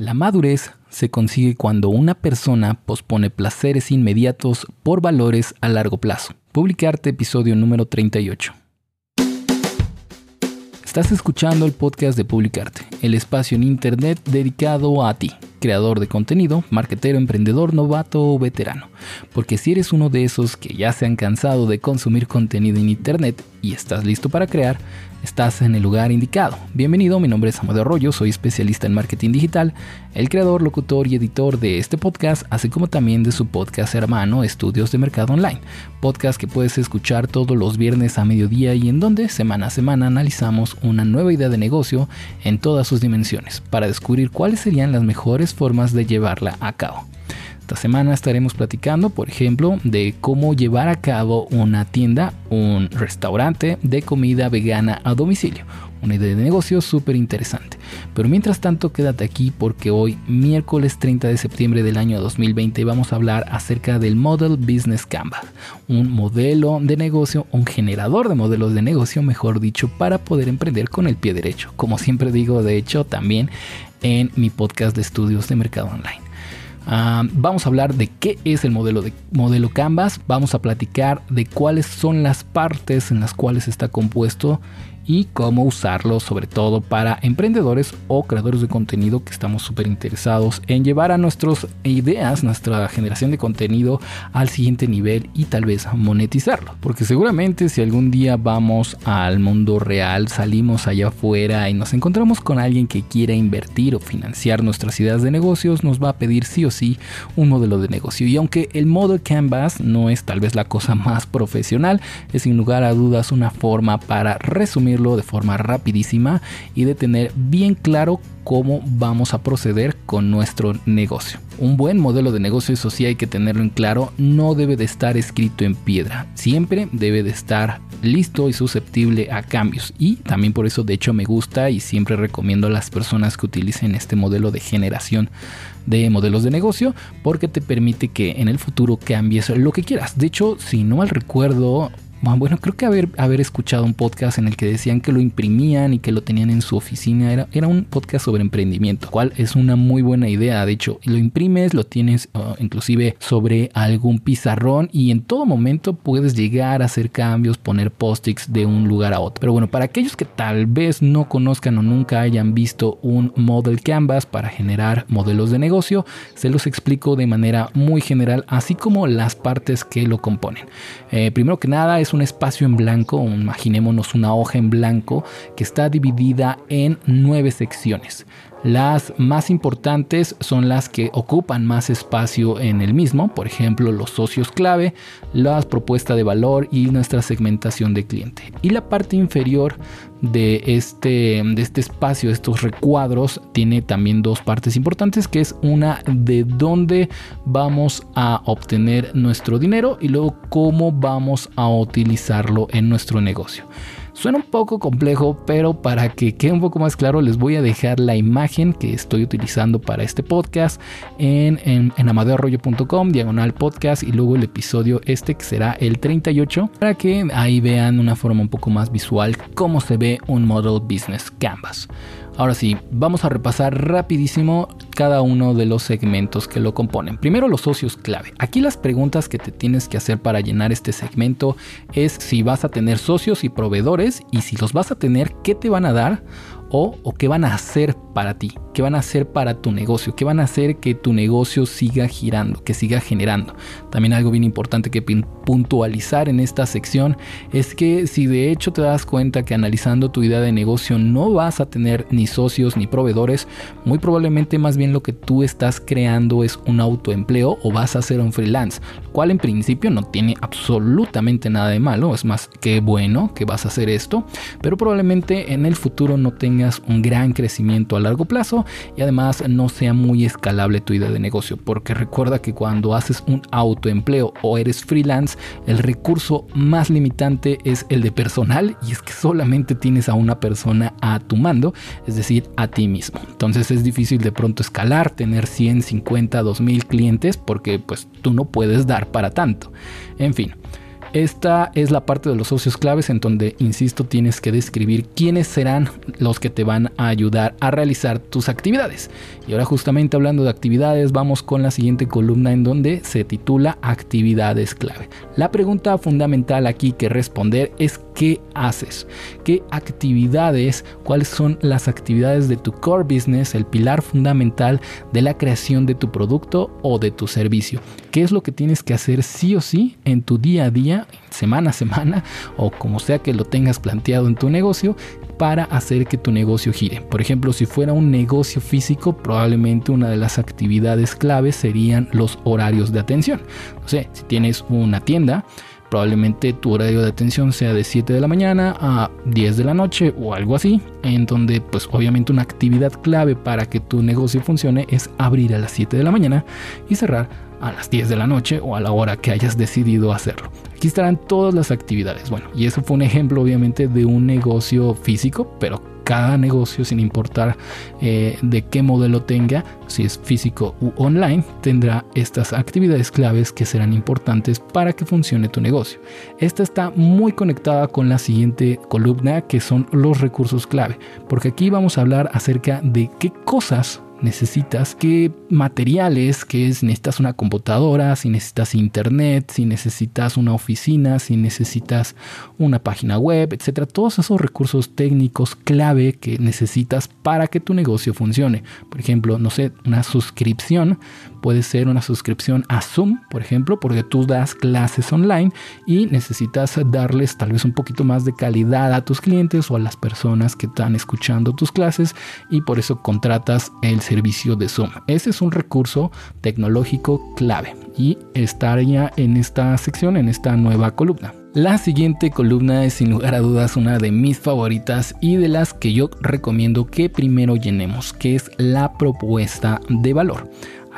La madurez se consigue cuando una persona pospone placeres inmediatos por valores a largo plazo. Publicarte episodio número 38. Estás escuchando el podcast de Publicarte, el espacio en Internet dedicado a ti, creador de contenido, marketero, emprendedor, novato o veterano. Porque si eres uno de esos que ya se han cansado de consumir contenido en Internet y estás listo para crear, estás en el lugar indicado. Bienvenido, mi nombre es Samuel Arroyo, soy especialista en marketing digital, el creador, locutor y editor de este podcast, así como también de su podcast hermano Estudios de Mercado Online, podcast que puedes escuchar todos los viernes a mediodía y en donde semana a semana analizamos una nueva idea de negocio en todas sus dimensiones para descubrir cuáles serían las mejores formas de llevarla a cabo. Esta semana estaremos platicando, por ejemplo, de cómo llevar a cabo una tienda, un restaurante de comida vegana a domicilio. Una idea de negocio súper interesante. Pero mientras tanto, quédate aquí porque hoy, miércoles 30 de septiembre del año 2020, vamos a hablar acerca del Model Business Canvas, un modelo de negocio, un generador de modelos de negocio, mejor dicho, para poder emprender con el pie derecho. Como siempre digo, de hecho, también en mi podcast de estudios de mercado online. Vamos a hablar de qué es el modelo de modelo Canvas. Vamos a platicar de cuáles son las partes en las cuales está compuesto y cómo usarlo sobre todo para emprendedores o creadores de contenido que estamos súper interesados en llevar a nuestras ideas, nuestra generación de contenido al siguiente nivel y tal vez monetizarlo. Porque seguramente si algún día vamos al mundo real, salimos allá afuera y nos encontramos con alguien que quiera invertir o financiar nuestras ideas de negocios, nos va a pedir sí o sí un modelo de negocio. Y aunque el modo Canvas no es tal vez la cosa más profesional, es sin lugar a dudas una forma para resumir de forma rapidísima y de tener bien claro cómo vamos a proceder con nuestro negocio. Un buen modelo de negocio, eso sí hay que tenerlo en claro, no debe de estar escrito en piedra, siempre debe de estar listo y susceptible a cambios y también por eso de hecho me gusta y siempre recomiendo a las personas que utilicen este modelo de generación de modelos de negocio porque te permite que en el futuro cambies lo que quieras. De hecho, si no mal recuerdo, bueno, creo que haber, haber escuchado un podcast en el que decían que lo imprimían y que lo tenían en su oficina. Era, un podcast sobre emprendimiento, cual es una muy buena idea. De hecho, lo imprimes, lo tienes uh, inclusive sobre algún pizarrón y en todo momento puedes llegar a hacer cambios, poner post-its de un lugar a otro. Pero bueno, para aquellos que tal vez no conozcan o nunca hayan visto un model canvas para generar modelos de negocio, se los explico de manera muy general, así como las partes que lo componen. Eh, primero que nada, es un espacio en blanco, imaginémonos una hoja en blanco que está dividida en nueve secciones. Las más importantes son las que ocupan más espacio en el mismo, por ejemplo los socios clave, la propuesta de valor y nuestra segmentación de cliente. Y la parte inferior de este, de este espacio, estos recuadros, tiene también dos partes importantes, que es una de dónde vamos a obtener nuestro dinero y luego cómo vamos a utilizarlo en nuestro negocio. Suena un poco complejo, pero para que quede un poco más claro les voy a dejar la imagen que estoy utilizando para este podcast en, en, diagonal podcast y luego el episodio este que será el 38 para que ahí vean una forma un poco más visual cómo se ve un Model Business Canvas. Ahora sí, vamos a repasar rapidísimo cada uno de los segmentos que lo componen. Primero los socios clave. Aquí las preguntas que te tienes que hacer para llenar este segmento es si vas a tener socios y proveedores y si los vas a tener, ¿qué te van a dar? o, qué van a hacer para ti, qué van a hacer para tu negocio, qué van a hacer que tu negocio siga girando, que siga generando. También algo bien importante que puntualizar en esta sección es que si de hecho te das cuenta que analizando tu idea de negocio no vas a tener ni socios ni proveedores, muy probablemente más bien lo que tú estás creando es un autoempleo o vas a hacer un freelance, cual en principio no tiene absolutamente nada de malo, es más que bueno que vas a hacer esto, pero probablemente en el futuro no tengas un gran crecimiento a largo plazo y además no sea muy escalable tu idea de negocio. Porque recuerda que cuando haces un autoempleo o eres freelance, el recurso más limitante es el de personal y es que solamente tienes a una persona a tu mando, es decir, a ti mismo. Entonces es difícil de pronto escalar, tener 100, 50, 2000 clientes porque pues tú no puedes dar para tanto. En fin. Esta es la parte de los socios claves en donde, insisto, tienes que describir quiénes serán los que te van a ayudar a realizar tus actividades. Y ahora justamente hablando de actividades, vamos con la siguiente columna en donde se titula actividades clave. La pregunta fundamental aquí que responder es qué haces, qué actividades, cuáles son las actividades de tu core business, el pilar fundamental de la creación de tu producto o de tu servicio. ¿Qué es lo que tienes que hacer sí o sí en tu día a día, semana a semana o como sea que lo tengas planteado en tu negocio para hacer que tu negocio gire. Por ejemplo, si fuera un negocio físico, probablemente una de las actividades claves serían los horarios de atención. No sé, si tienes una tienda, probablemente tu horario de atención sea de 7 de la mañana a 10 de la noche o algo así, en donde pues obviamente una actividad clave para que tu negocio funcione es abrir a las 7 de la mañana y cerrar a las 10 de la noche o a la hora que hayas decidido hacerlo. Aquí estarán todas las actividades. Bueno, y eso fue un ejemplo obviamente de un negocio físico, pero cada negocio, sin importar eh, de qué modelo tenga, si es físico u online, tendrá estas actividades claves que serán importantes para que funcione tu negocio. Esta está muy conectada con la siguiente columna que son los recursos clave, porque aquí vamos a hablar acerca de qué cosas necesitas, qué materiales, que es, necesitas una computadora, si necesitas internet, si necesitas una oficina, si necesitas una página web, etcétera. Todos esos recursos técnicos clave que necesitas para que tu negocio funcione. Por ejemplo, no sé, una suscripción puede ser una suscripción a Zoom, por ejemplo, porque tú das clases online y necesitas darles tal vez un poquito más de calidad a tus clientes o a las personas que están escuchando tus clases y por eso contratas el servicio de Zoom. Ese es un recurso tecnológico clave y estaría en esta sección, en esta nueva columna. La siguiente columna es sin lugar a dudas una de mis favoritas y de las que yo recomiendo que primero llenemos, que es la propuesta de valor.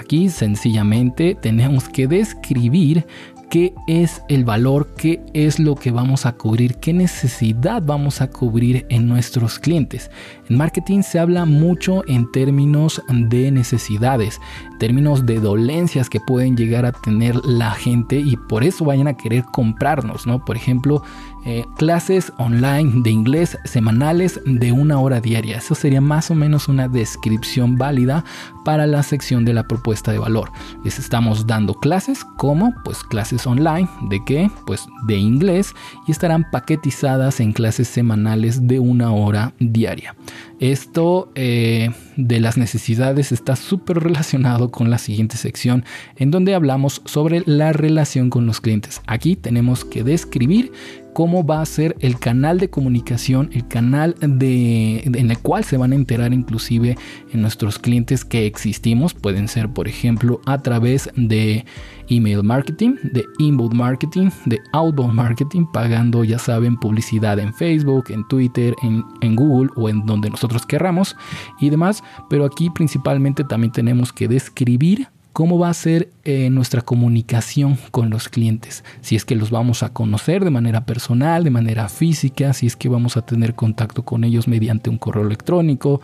Aquí sencillamente tenemos que describir qué es el valor, qué es lo que vamos a cubrir, qué necesidad vamos a cubrir en nuestros clientes. En marketing se habla mucho en términos de necesidades, términos de dolencias que pueden llegar a tener la gente y por eso vayan a querer comprarnos, ¿no? Por ejemplo, eh, clases online de inglés semanales de una hora diaria. Eso sería más o menos una descripción válida para la sección de la propuesta de valor. Les estamos dando clases como pues clases online de qué? Pues de inglés y estarán paquetizadas en clases semanales de una hora diaria. Esto eh, de las necesidades está súper relacionado con la siguiente sección en donde hablamos sobre la relación con los clientes. Aquí tenemos que describir cómo va a ser el canal de comunicación, el canal de, en el cual se van a enterar inclusive en nuestros clientes que existimos. Pueden ser, por ejemplo, a través de email marketing, de inbound marketing, de outbound marketing, pagando, ya saben, publicidad en Facebook, en Twitter, en, en Google o en donde nosotros querramos y demás. Pero aquí principalmente también tenemos que describir cómo va a ser eh, nuestra comunicación con los clientes. Si es que los vamos a conocer de manera personal, de manera física, si es que vamos a tener contacto con ellos mediante un correo electrónico,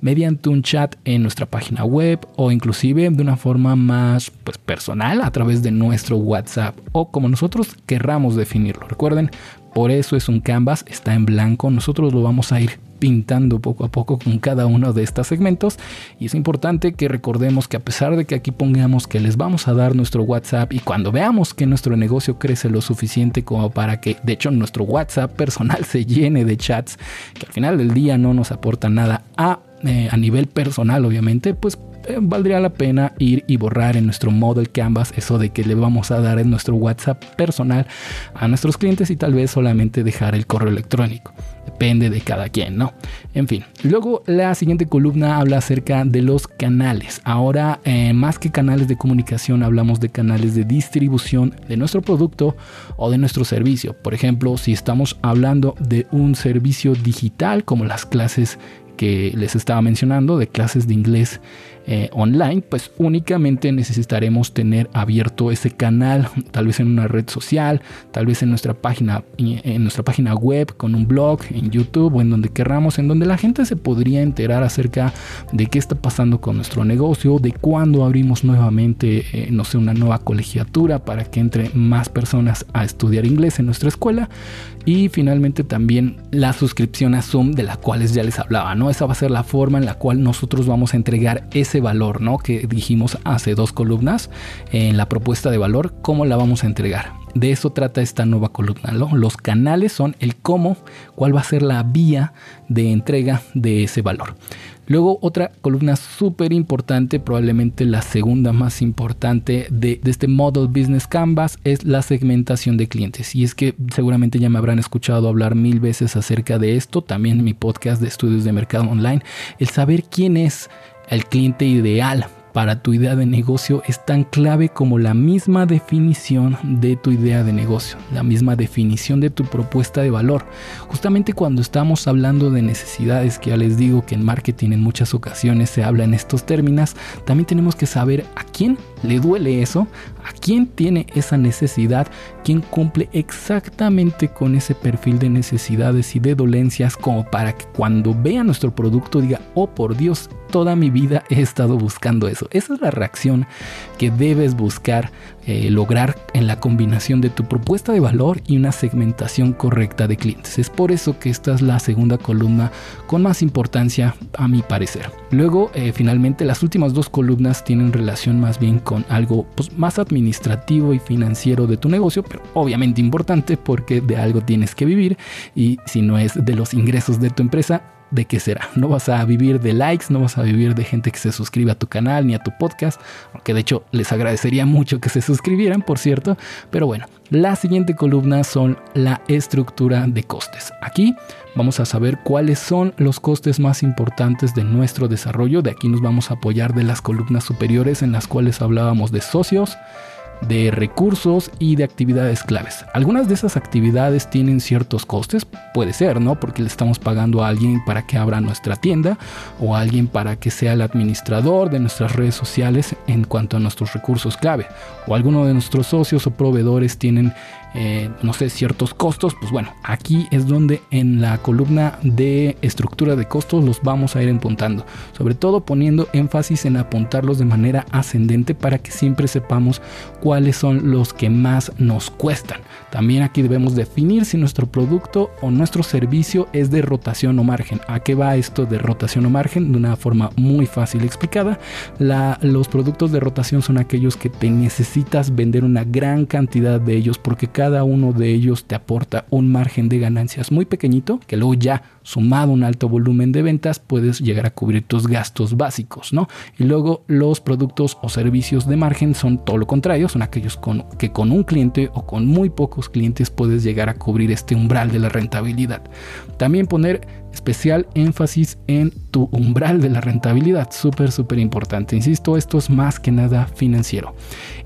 mediante un chat en nuestra página web o inclusive de una forma más pues, personal a través de nuestro WhatsApp o como nosotros querramos definirlo. Recuerden, por eso es un canvas, está en blanco, nosotros lo vamos a ir pintando poco a poco con cada uno de estos segmentos y es importante que recordemos que a pesar de que aquí pongamos que les vamos a dar nuestro WhatsApp y cuando veamos que nuestro negocio crece lo suficiente como para que de hecho nuestro WhatsApp personal se llene de chats que al final del día no nos aporta nada a, eh, a nivel personal obviamente pues eh, valdría la pena ir y borrar en nuestro model canvas eso de que le vamos a dar en nuestro WhatsApp personal a nuestros clientes y tal vez solamente dejar el correo electrónico. Depende de cada quien, ¿no? En fin, luego la siguiente columna habla acerca de los canales. Ahora, eh, más que canales de comunicación, hablamos de canales de distribución de nuestro producto o de nuestro servicio. Por ejemplo, si estamos hablando de un servicio digital como las clases que les estaba mencionando de clases de inglés eh, online, pues únicamente necesitaremos tener abierto ese canal, tal vez en una red social, tal vez en nuestra página, en nuestra página web, con un blog, en YouTube o en donde querramos, en donde la gente se podría enterar acerca de qué está pasando con nuestro negocio, de cuándo abrimos nuevamente, eh, no sé, una nueva colegiatura para que entre más personas a estudiar inglés en nuestra escuela y finalmente también la suscripción a Zoom de la cual ya les hablaba, ¿no? Esa va a ser la forma en la cual nosotros vamos a entregar ese valor, ¿no? Que dijimos hace dos columnas en la propuesta de valor, ¿cómo la vamos a entregar? De eso trata esta nueva columna. Los canales son el cómo, cuál va a ser la vía de entrega de ese valor. Luego otra columna súper importante, probablemente la segunda más importante de, este Model Business Canvas es la segmentación de clientes. Y es que seguramente ya me habrán escuchado hablar mil veces acerca de esto, también en mi podcast de estudios de mercado online, el saber quién es el cliente ideal para tu idea de negocio es tan clave como la misma definición de tu idea de negocio, la misma definición de tu propuesta de valor. Justamente cuando estamos hablando de necesidades, que ya les digo que en marketing en muchas ocasiones se habla en estos términos, también tenemos que saber a quién le duele eso, a quién tiene esa necesidad, quién cumple exactamente con ese perfil de necesidades y de dolencias como para que cuando vea nuestro producto diga, oh por Dios, toda mi vida he estado buscando eso. Esa es la reacción que debes buscar eh, lograr en la combinación de tu propuesta de valor y una segmentación correcta de clientes. Es por eso que esta es la segunda columna con más importancia a mi parecer. Luego, eh, finalmente, las últimas dos columnas tienen relación más bien con algo pues, más administrativo y financiero de tu negocio, pero obviamente importante porque de algo tienes que vivir y si no es de los ingresos de tu empresa, ¿de qué será? No vas a vivir de likes, no vas a vivir de gente que se suscriba a tu canal ni a tu podcast, aunque de hecho les agradecería mucho que se suscribieran, por cierto, pero bueno, la siguiente columna son la estructura de costes. Aquí vamos a saber cuáles son los costes más importantes de nuestro desarrollo, de aquí nos vamos a apoyar de las columnas superiores en las cuales hablábamos de socios, de recursos y de actividades claves. Algunas de esas actividades tienen ciertos costes, puede ser, ¿no? Porque le estamos pagando a alguien para que abra nuestra tienda o a alguien para que sea el administrador de nuestras redes sociales en cuanto a nuestros recursos clave. O alguno de nuestros socios o proveedores tienen eh, no sé, ciertos costos, pues bueno, aquí es donde en la columna de estructura de costos los vamos a ir apuntando. Sobre todo poniendo énfasis en apuntarlos de manera ascendente para que siempre sepamos cuáles son los que más nos cuestan. También aquí debemos definir si nuestro producto o nuestro servicio es de rotación o margen. ¿A qué va esto de rotación o margen? De una forma muy fácil explicada. los productos de rotación son aquellos que te necesitas vender una gran cantidad de ellos porque cada uno de ellos te aporta un margen de ganancias muy pequeñito que luego ya sumado un alto volumen de ventas puedes llegar a cubrir tus gastos básicos, ¿no? Y luego los productos o servicios de margen son todo lo contrario, son aquellos con, que con un cliente o con muy pocos clientes puedes llegar a cubrir este umbral de la rentabilidad. También poner especial énfasis en tu umbral de la rentabilidad, súper, súper importante. Insisto, esto es más que nada financiero.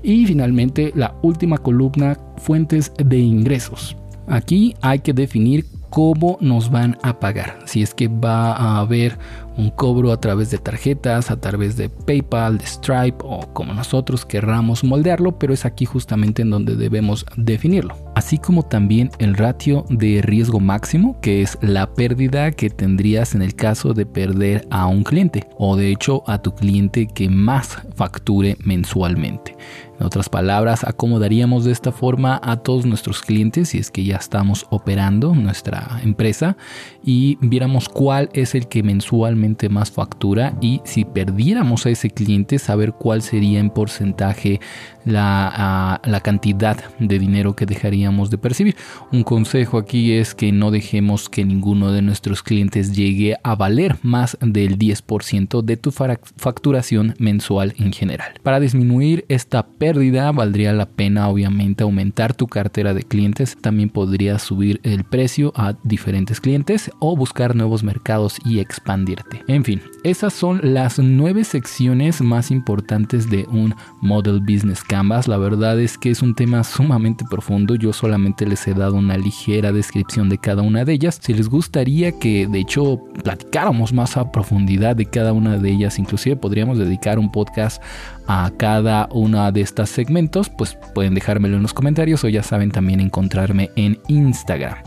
Y finalmente, la última columna, fuentes de ingresos. Aquí hay que definir cómo nos van a pagar. Si es que va a haber un cobro a través de tarjetas, a través de PayPal, de Stripe o como nosotros querramos moldearlo, pero es aquí justamente en donde debemos definirlo. Así como también el ratio de riesgo máximo, que es la pérdida que tendrías en el caso de perder a un cliente o de hecho a tu cliente que más facture mensualmente. Otras palabras, acomodaríamos de esta forma a todos nuestros clientes si es que ya estamos operando nuestra empresa y viéramos cuál es el que mensualmente más factura y si perdiéramos a ese cliente saber cuál sería en porcentaje la, la, cantidad de dinero que dejaríamos de percibir. Un consejo aquí es que no dejemos que ninguno de nuestros clientes llegue a valer más del 10% de tu facturación mensual en general. Para disminuir esta pérdida valdría la pena obviamente aumentar tu cartera de clientes. También podrías subir el precio a diferentes clientes o buscar nuevos mercados y expandirte. En fin, esas son las nueve secciones más importantes de un Model Business Canvas. La verdad es que es un tema sumamente profundo. Yo solamente les he dado una ligera descripción de cada una de ellas. Si les gustaría que de hecho platicáramos más a profundidad de cada una de ellas, inclusive podríamos dedicar un podcast a cada una de segmentos, pues pueden dejármelo en los comentarios o ya saben también encontrarme en Instagram.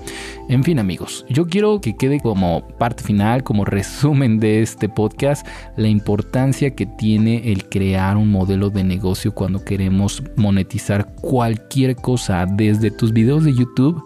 En fin amigos, yo quiero que quede como parte final, como resumen de este podcast, la importancia que tiene el crear un modelo de negocio cuando queremos monetizar cualquier cosa, desde tus videos de YouTube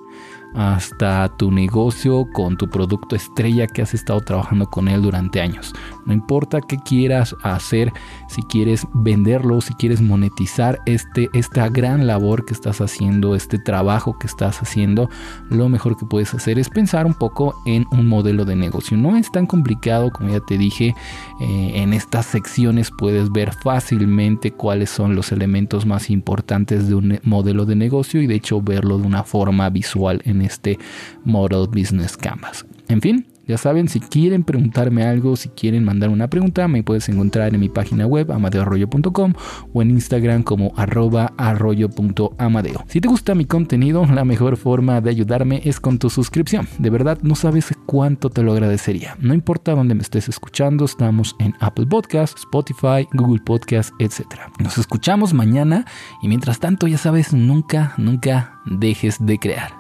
hasta tu negocio con tu producto estrella que has estado trabajando con él durante años. No importa qué quieras hacer, si quieres venderlo, si quieres monetizar este, esta gran labor que estás haciendo, este trabajo que estás haciendo, lo mejor que puedes hacer es pensar un poco en un modelo de negocio. No es tan complicado como ya te dije, eh, en estas secciones puedes ver fácilmente cuáles son los elementos más importantes de un modelo de negocio y de hecho verlo de una forma visual este Model Business Canvas. En fin, ya saben, si quieren preguntarme algo, si quieren mandar una pregunta, me puedes encontrar en mi página web amadeoarroyo.com o en Instagram como arroba arroyo.amadeo. Si te gusta mi contenido, la mejor forma de ayudarme es con tu suscripción. De verdad, no sabes cuánto te lo agradecería. No importa dónde me estés escuchando, estamos en Apple Podcast, Spotify, Google Podcast, etc. Nos escuchamos mañana y mientras tanto, ya sabes, nunca, nunca dejes de crear.